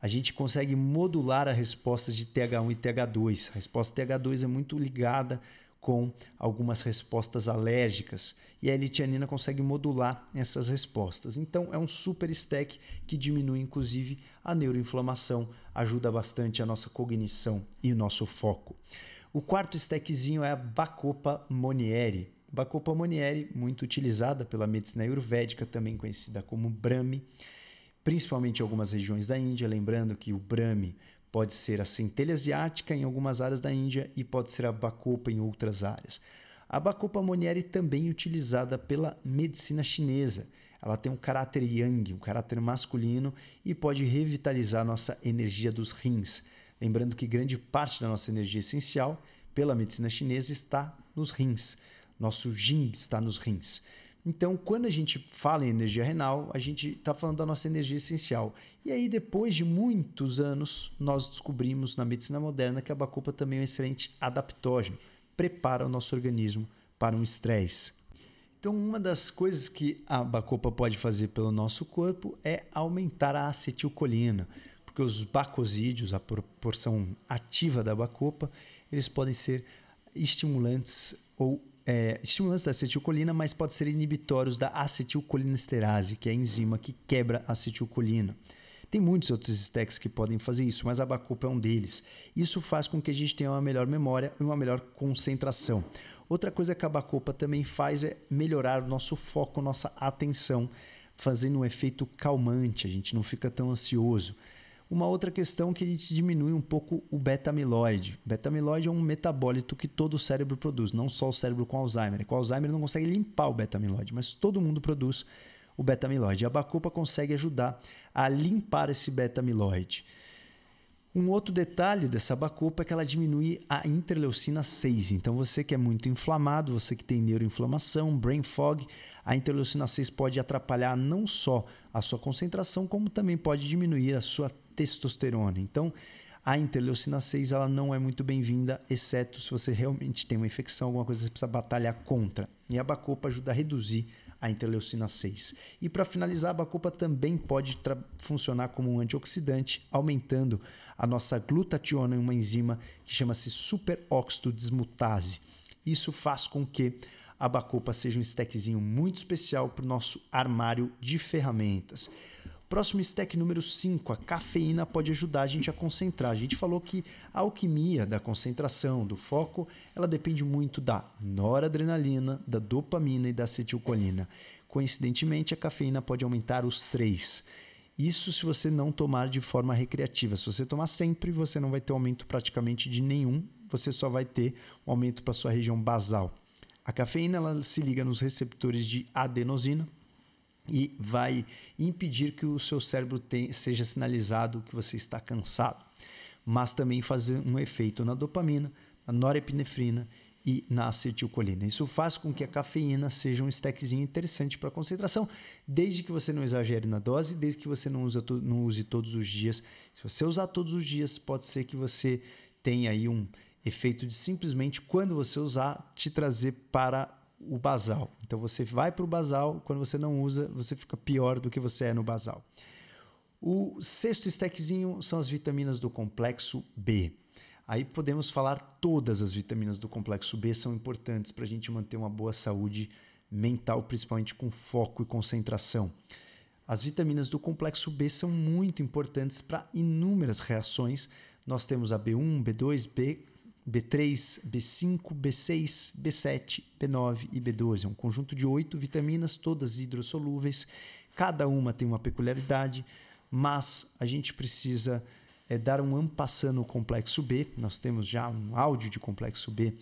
a gente consegue modular a resposta de TH1 e TH2. A resposta TH2 é muito ligada com algumas respostas alérgicas e a elitianina consegue modular essas respostas. Então é um super stack que diminui inclusive a neuroinflamação, ajuda bastante a nossa cognição e o nosso foco. O quarto stackzinho é a Bacopa monieri. Bacopa monieri, muito utilizada pela medicina ayurvédica, também conhecida como Brahmi principalmente em algumas regiões da Índia. Lembrando que o Brahmi pode ser a centelha asiática em algumas áreas da Índia e pode ser a bacopa em outras áreas. A bacopa monieri também é utilizada pela medicina chinesa. Ela tem um caráter yang, um caráter masculino e pode revitalizar nossa energia dos rins. Lembrando que grande parte da nossa energia essencial, pela medicina chinesa, está nos rins. Nosso yin está nos rins. Então, quando a gente fala em energia renal, a gente está falando da nossa energia essencial. E aí, depois de muitos anos, nós descobrimos na medicina moderna que a bacopa também é um excelente adaptógeno, prepara o nosso organismo para um estresse. Então, uma das coisas que a bacopa pode fazer pelo nosso corpo é aumentar a acetilcolina, porque os bacosídeos, a proporção ativa da bacopa, eles podem ser estimulantes ou é, estimulantes da acetilcolina, mas pode ser inibitórios da acetilcolinesterase, que é a enzima que quebra a acetilcolina. Tem muitos outros stacks que podem fazer isso, mas a bacopa é um deles. Isso faz com que a gente tenha uma melhor memória e uma melhor concentração. Outra coisa que a bacopa também faz é melhorar o nosso foco, nossa atenção, fazendo um efeito calmante, a gente não fica tão ansioso. Uma outra questão que a gente diminui um pouco o beta-amiloide. Beta-amiloide é um metabólito que todo o cérebro produz, não só o cérebro com Alzheimer. Com Alzheimer não consegue limpar o beta-amiloide, mas todo mundo produz o beta-amiloide. A bacopa consegue ajudar a limpar esse beta-amiloide. Um outro detalhe dessa bacopa é que ela diminui a interleucina 6. Então, você que é muito inflamado, você que tem neuroinflamação, brain fog, a interleucina 6 pode atrapalhar não só a sua concentração, como também pode diminuir a sua testosterona. Então, a interleucina 6 ela não é muito bem-vinda, exceto se você realmente tem uma infecção, alguma coisa que você precisa batalhar contra. E a bacopa ajuda a reduzir a interleucina 6. E para finalizar, a bacopa também pode funcionar como um antioxidante, aumentando a nossa glutationa em uma enzima que chama-se superóxido dismutase. Isso faz com que a bacopa seja um stackzinho muito especial para o nosso armário de ferramentas. Próximo stack número 5, a cafeína pode ajudar a gente a concentrar. A gente falou que a alquimia da concentração, do foco, ela depende muito da noradrenalina, da dopamina e da acetilcolina. Coincidentemente, a cafeína pode aumentar os três. Isso se você não tomar de forma recreativa. Se você tomar sempre, você não vai ter aumento praticamente de nenhum, você só vai ter um aumento para sua região basal. A cafeína ela se liga nos receptores de adenosina, e vai impedir que o seu cérebro tenha, seja sinalizado que você está cansado, mas também fazer um efeito na dopamina, na norepinefrina e na acetilcolina. Isso faz com que a cafeína seja um stackzinho interessante para concentração, desde que você não exagere na dose, desde que você não, usa não use todos os dias. Se você usar todos os dias, pode ser que você tenha aí um efeito de simplesmente quando você usar te trazer para o basal. Então você vai para o basal, quando você não usa, você fica pior do que você é no basal. O sexto stackzinho são as vitaminas do complexo B. Aí podemos falar todas as vitaminas do complexo B são importantes para a gente manter uma boa saúde mental, principalmente com foco e concentração. As vitaminas do complexo B são muito importantes para inúmeras reações. Nós temos a B1, B2, B, B3, B5, B6, B7, B9 e B12. É um conjunto de oito vitaminas, todas hidrossolúveis. Cada uma tem uma peculiaridade, mas a gente precisa é, dar um ampassando no complexo B. Nós temos já um áudio de complexo B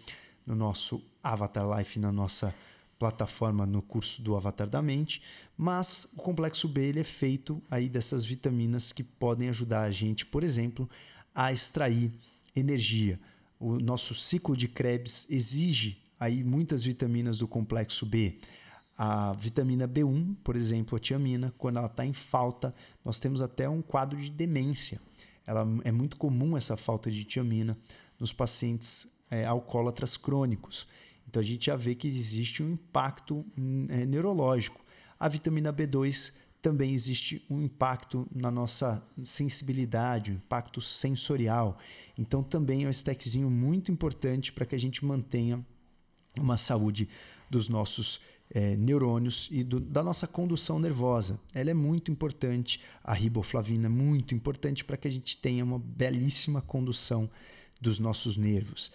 no nosso Avatar Life, na nossa plataforma no curso do Avatar da Mente, mas o complexo B ele é feito aí dessas vitaminas que podem ajudar a gente, por exemplo, a extrair energia. O nosso ciclo de Krebs exige aí muitas vitaminas do complexo B. A vitamina B1, por exemplo, a tiamina, quando ela está em falta, nós temos até um quadro de demência. Ela, é muito comum essa falta de tiamina nos pacientes é, alcoólatras crônicos. Então a gente já vê que existe um impacto hum, é, neurológico. A vitamina B2 também existe um impacto na nossa sensibilidade, um impacto sensorial. Então também é um stackzinho muito importante para que a gente mantenha uma saúde dos nossos é, neurônios e do, da nossa condução nervosa. Ela é muito importante, a riboflavina é muito importante para que a gente tenha uma belíssima condução dos nossos nervos.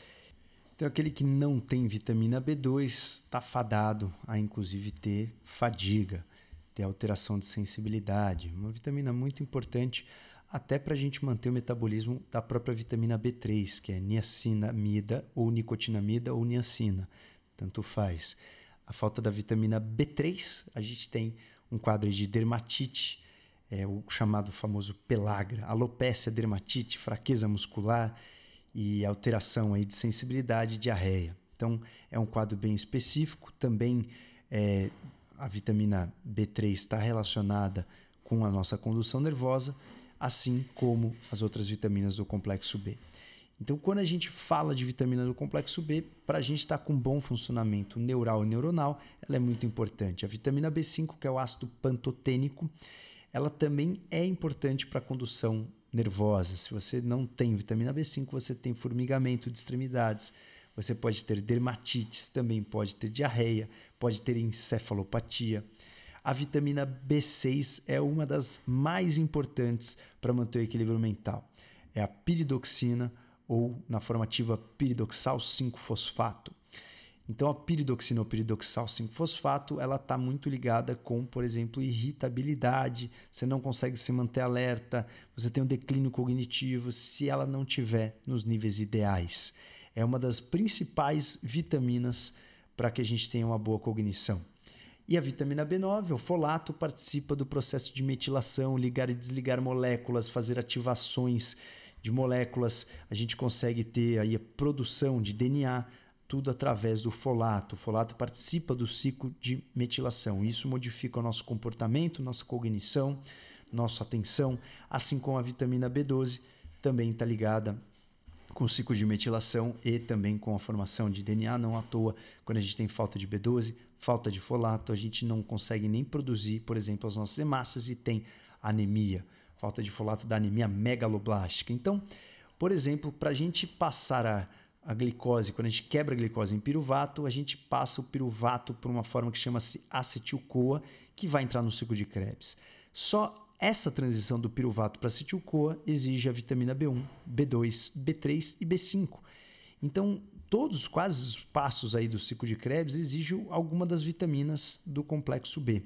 Então, aquele que não tem vitamina B2 está fadado a, inclusive, ter fadiga, ter alteração de sensibilidade. Uma vitamina muito importante até para a gente manter o metabolismo da própria vitamina B3, que é niacinamida ou nicotinamida ou niacina, tanto faz. A falta da vitamina B3, a gente tem um quadro de dermatite, é o chamado famoso pelagra, alopécia, dermatite, fraqueza muscular, e alteração aí de sensibilidade e diarreia. Então, é um quadro bem específico. Também é, a vitamina B3 está relacionada com a nossa condução nervosa, assim como as outras vitaminas do complexo B. Então, quando a gente fala de vitamina do complexo B, para a gente estar tá com bom funcionamento neural e neuronal, ela é muito importante. A vitamina B5, que é o ácido pantotênico, ela também é importante para a condução nervosa. Se você não tem vitamina B5, você tem formigamento de extremidades. Você pode ter dermatites, também pode ter diarreia, pode ter encefalopatia. A vitamina B6 é uma das mais importantes para manter o equilíbrio mental. É a piridoxina ou na formativa piridoxal 5-fosfato. Então a piridoxina ou piridoxal 5-fosfato, ela está muito ligada com, por exemplo, irritabilidade, você não consegue se manter alerta, você tem um declínio cognitivo se ela não tiver nos níveis ideais. É uma das principais vitaminas para que a gente tenha uma boa cognição. E a vitamina B9, o folato, participa do processo de metilação, ligar e desligar moléculas, fazer ativações de moléculas. A gente consegue ter aí a produção de DNA, tudo através do folato. O folato participa do ciclo de metilação. Isso modifica o nosso comportamento, nossa cognição, nossa atenção, assim como a vitamina B12 também está ligada com o ciclo de metilação e também com a formação de DNA. Não à toa, quando a gente tem falta de B12, falta de folato, a gente não consegue nem produzir, por exemplo, as nossas hemácias e tem anemia. Falta de folato da anemia megaloblástica. Então, por exemplo, para a gente passar a a glicose, quando a gente quebra a glicose em piruvato, a gente passa o piruvato por uma forma que chama-se acetil-CoA, que vai entrar no ciclo de Krebs. Só essa transição do piruvato para acetil-CoA exige a vitamina B1, B2, B3 e B5. Então, todos quase os passos aí do ciclo de Krebs exigem alguma das vitaminas do complexo B.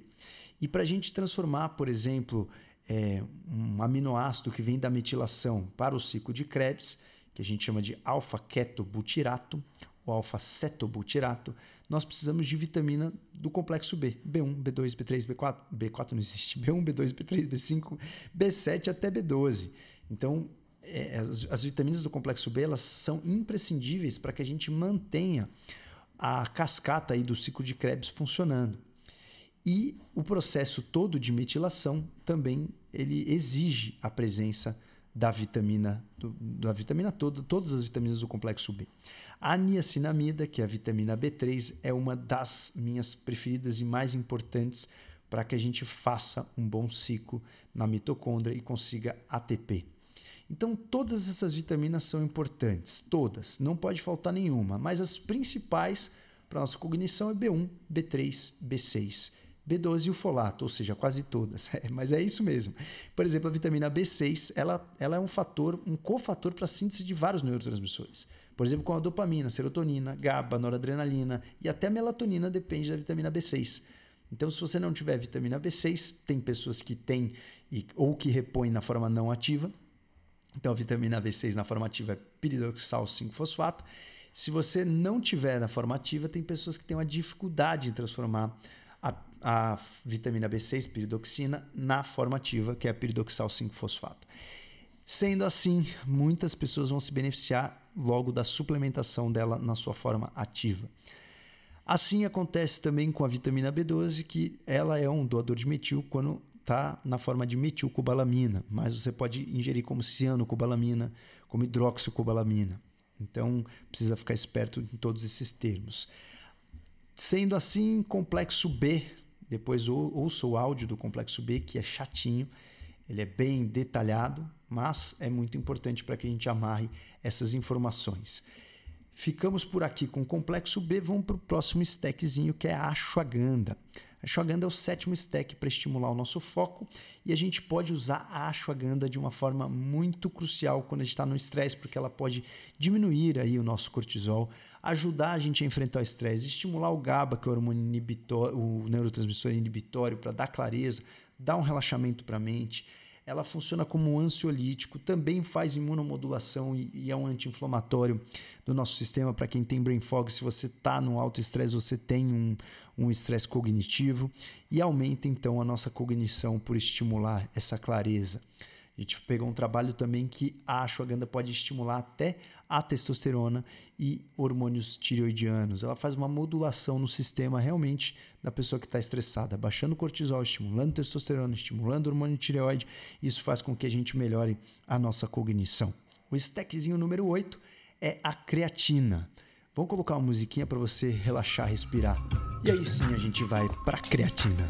E para a gente transformar, por exemplo, é, um aminoácido que vem da metilação para o ciclo de Krebs, que a gente chama de alfa-ketobutirato ou alfa-cetobutirato, nós precisamos de vitamina do complexo B, B1, B2, B3, B4, B4 não existe, B1, B2, B3, B5, B7 até B12. Então, é, as, as, vitaminas do complexo B elas são imprescindíveis para que a gente mantenha a cascata aí do ciclo de Krebs funcionando. E o processo todo de metilação também ele exige a presença da vitamina, do, da vitamina toda, todas as vitaminas do complexo B. A niacinamida, que é a vitamina B3, é uma das minhas preferidas e mais importantes para que a gente faça um bom ciclo na mitocôndria e consiga ATP. Então, todas essas vitaminas são importantes, todas, não pode faltar nenhuma, mas as principais para nossa cognição é B1, B3, B6. B12 e o folato, ou seja, quase todas. É, mas é isso mesmo. Por exemplo, a vitamina B6, ela, ela é um fator, um cofator para a síntese de vários neurotransmissores. Por exemplo, com a dopamina, serotonina, GABA, noradrenalina e até melatonina depende da vitamina B6. Então, se você não tiver vitamina B6, tem pessoas que têm ou que repõem na forma não ativa. Então, a vitamina B6 na forma ativa é piridoxal 5-fosfato. Se você não tiver na forma ativa, tem pessoas que têm uma dificuldade em transformar a, a vitamina B6, piridoxina, na forma ativa, que é a piridoxal 5-fosfato. Sendo assim, muitas pessoas vão se beneficiar logo da suplementação dela na sua forma ativa. Assim acontece também com a vitamina B12, que ela é um doador de metil quando está na forma de metilcobalamina, mas você pode ingerir como cianocobalamina, como hidroxicobalamina. Então, precisa ficar esperto em todos esses termos. Sendo assim, complexo B, depois ouça o áudio do complexo B, que é chatinho, ele é bem detalhado, mas é muito importante para que a gente amarre essas informações. Ficamos por aqui com o complexo B, vamos para o próximo stackzinho que é a ashwagandha. A ashwagandha é o sétimo stack para estimular o nosso foco e a gente pode usar a ashwagandha de uma forma muito crucial quando a gente está no estresse, porque ela pode diminuir aí o nosso cortisol, ajudar a gente a enfrentar o estresse, estimular o GABA, que é o hormônio inibitório, o neurotransmissor inibitório, para dar clareza, dar um relaxamento para a mente ela funciona como um ansiolítico, também faz imunomodulação e, e é um anti-inflamatório do nosso sistema. Para quem tem brain fog, se você está no alto estresse, você tem um estresse um cognitivo e aumenta então a nossa cognição por estimular essa clareza. A gente pegou um trabalho também que a ashwagandha pode estimular até a testosterona e hormônios tireoidianos. Ela faz uma modulação no sistema realmente da pessoa que está estressada, baixando cortisol, estimulando testosterona, estimulando hormônio tireoide. Isso faz com que a gente melhore a nossa cognição. O stackzinho número 8 é a creatina. Vamos colocar uma musiquinha para você relaxar, respirar. E aí sim a gente vai para creatina.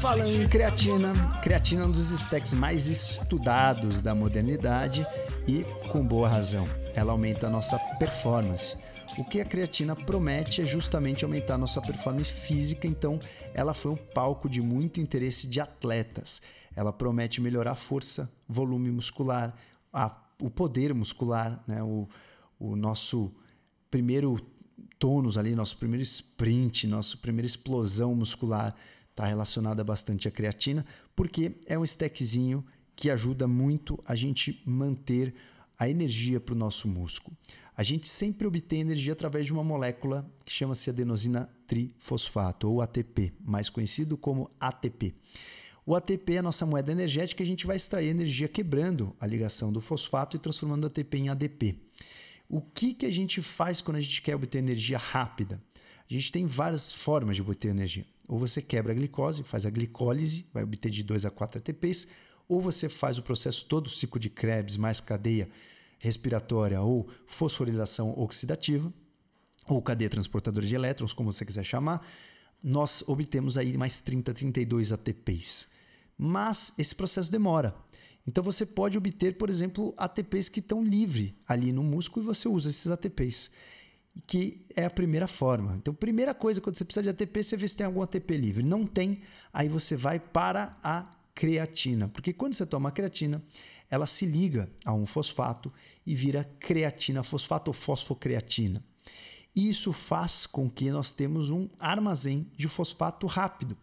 Falando em creatina, creatina é um dos stacks mais estudados da modernidade e com boa razão. Ela aumenta a nossa performance. O que a creatina promete é justamente aumentar nossa performance física, então ela foi um palco de muito interesse de atletas. Ela promete melhorar a força, volume muscular, a, o poder muscular, né? o, o nosso primeiro tônus ali, nosso primeiro sprint, nossa primeira explosão muscular está relacionada bastante à creatina, porque é um stackzinho que ajuda muito a gente manter a energia para o nosso músculo. A gente sempre obtém energia através de uma molécula que chama-se adenosina trifosfato, ou ATP, mais conhecido como ATP. O ATP é a nossa moeda energética, a gente vai extrair energia quebrando a ligação do fosfato e transformando ATP em ADP. O que, que a gente faz quando a gente quer obter energia rápida? A gente tem várias formas de obter energia. Ou você quebra a glicose, faz a glicólise, vai obter de 2 a 4 ATPs, ou você faz o processo todo o ciclo de Krebs mais cadeia respiratória ou fosforilação oxidativa, ou cadeia transportadora de elétrons, como você quiser chamar, nós obtemos aí mais 30, 32 ATPs. Mas esse processo demora. Então você pode obter, por exemplo, ATPs que estão livre ali no músculo e você usa esses ATPs que é a primeira forma. Então, primeira coisa, quando você precisa de ATP, você vê se tem algum ATP livre. Não tem, aí você vai para a creatina. Porque quando você toma creatina, ela se liga a um fosfato e vira creatina, fosfato ou fosfocreatina. Isso faz com que nós temos um armazém de fosfato rápido.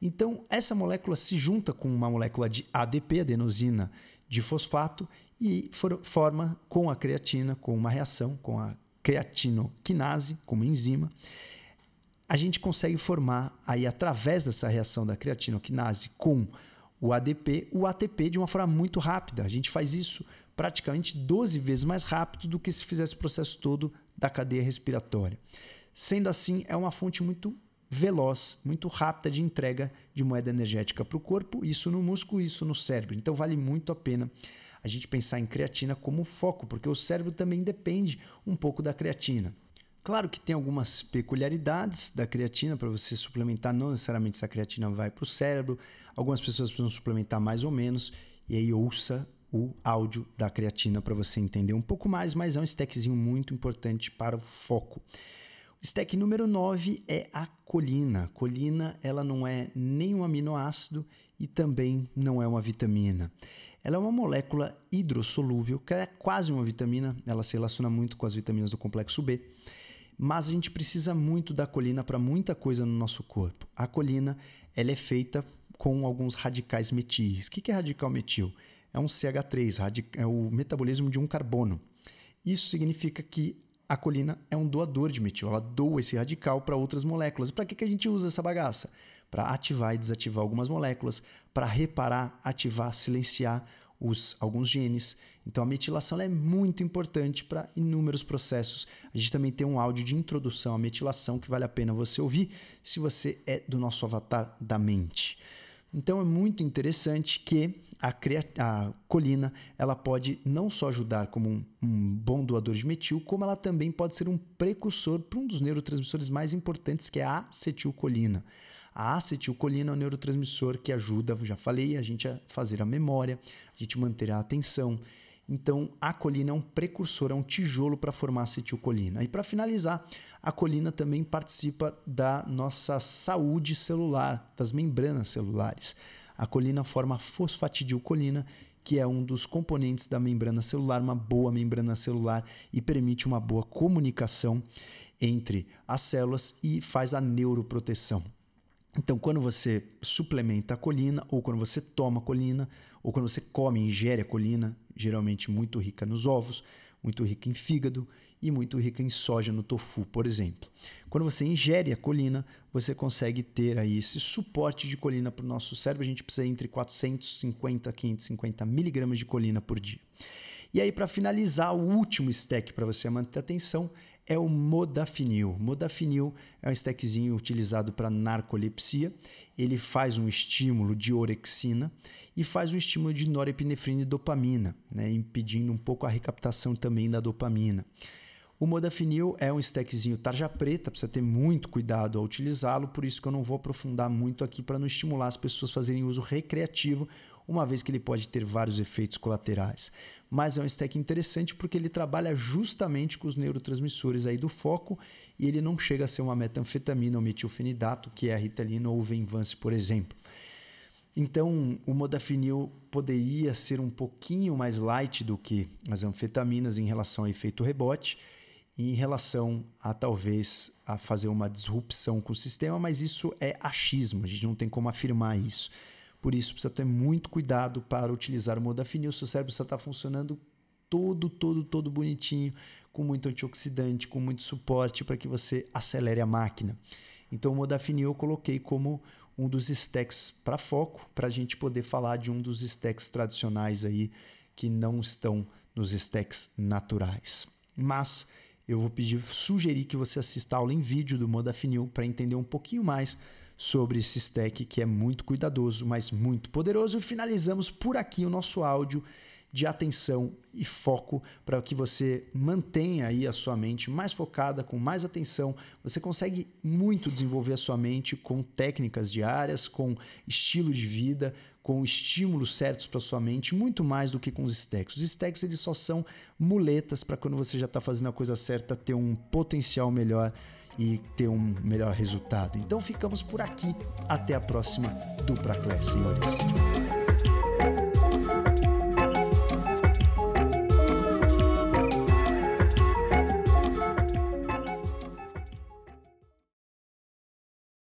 Então, essa molécula se junta com uma molécula de ADP, adenosina de fosfato, e forma com a creatina, com uma reação com a creatinoquinase, como enzima, a gente consegue formar aí através dessa reação da creatinoquinase com o ADP, o ATP de uma forma muito rápida. A gente faz isso praticamente 12 vezes mais rápido do que se fizesse o processo todo da cadeia respiratória. Sendo assim, é uma fonte muito veloz, muito rápida de entrega de moeda energética para o corpo, isso no músculo, isso no cérebro. Então vale muito a pena a gente pensar em creatina como foco, porque o cérebro também depende um pouco da creatina. Claro que tem algumas peculiaridades da creatina para você suplementar, não necessariamente essa creatina vai para o cérebro, algumas pessoas precisam suplementar mais ou menos, e aí ouça o áudio da creatina para você entender um pouco mais, mas é um stackzinho muito importante para o foco. O stack número 9 é a colina. Colina, ela não é nem um aminoácido e também não é uma vitamina. Ela é uma molécula hidrossolúvel, que é quase uma vitamina, ela se relaciona muito com as vitaminas do complexo B. Mas a gente precisa muito da colina para muita coisa no nosso corpo. A colina, ela é feita com alguns radicais metis. O que é radical metil? É um CH3, é o metabolismo de um carbono. Isso significa que a colina é um doador de metil, ela doa esse radical para outras moléculas. Para que, que a gente usa essa bagaça? Para ativar e desativar algumas moléculas, para reparar, ativar, silenciar os, alguns genes. Então a metilação é muito importante para inúmeros processos. A gente também tem um áudio de introdução à metilação que vale a pena você ouvir se você é do nosso avatar da mente. Então é muito interessante que a, a, colina ela pode não só ajudar como um, um, bom doador de metil, como ela também pode ser um precursor para um dos neurotransmissores mais importantes, que é a acetilcolina. A acetilcolina é um neurotransmissor que ajuda, já falei, a gente a fazer a memória, a gente manter a atenção. Então, a colina é um precursor, é um tijolo para formar acetilcolina. E para finalizar, a colina também participa da nossa saúde celular, das membranas celulares. A colina forma fosfatidilcolina, que é um dos componentes da membrana celular, uma boa membrana celular e permite uma boa comunicação entre as células e faz a neuroproteção. Então, quando você suplementa a colina, ou quando você toma colina, ou quando você come, ingere a colina, geralmente muito rica nos ovos, muito rica em fígado e muito rica em soja no tofu, por exemplo. Quando você ingere a colina, você consegue ter aí esse suporte de colina para o nosso cérebro. A gente precisa entre 450 a 550 miligramas de colina por dia. E aí, para finalizar, o último stack para você manter atenção é o modafinil. Modafinil é um stackzinho utilizado para narcolepsia. Ele faz um estímulo de orexina e faz um estímulo de norepinefrina e dopamina, né, impedindo um pouco a recaptação também da dopamina. O modafinil é um stackzinho tarja preta, precisa ter muito cuidado ao utilizá-lo, por isso que eu não vou aprofundar muito aqui para não estimular as pessoas a fazerem uso recreativo, uma vez que ele pode ter vários efeitos colaterais. Mas é um stack interessante porque ele trabalha justamente com os neurotransmissores aí do foco e ele não chega a ser uma metanfetamina ou metilfenidato, que é a Ritalina ou o Venvance, por exemplo. Então, o modafinil poderia ser um pouquinho mais light do que as anfetaminas em relação ao efeito rebote, em relação a talvez a fazer uma disrupção com o sistema, mas isso é achismo, a gente não tem como afirmar isso. Por isso precisa ter muito cuidado para utilizar o modafinil. Seu cérebro precisa estar funcionando todo, todo, todo bonitinho, com muito antioxidante, com muito suporte para que você acelere a máquina. Então o modafinil eu coloquei como um dos stacks para foco, para a gente poder falar de um dos stacks tradicionais aí que não estão nos stacks naturais. Mas eu vou pedir, sugerir que você assista a aula em vídeo do Modafinil para entender um pouquinho mais sobre esse stack que é muito cuidadoso, mas muito poderoso. Finalizamos por aqui o nosso áudio de atenção e foco para que você mantenha aí a sua mente mais focada, com mais atenção. Você consegue muito desenvolver a sua mente com técnicas diárias, com estilo de vida, com estímulos certos para sua mente, muito mais do que com os stacks. Os stacks eles só são muletas para quando você já está fazendo a coisa certa ter um potencial melhor e ter um melhor resultado. Então ficamos por aqui. Até a próxima Dupla Class, senhores.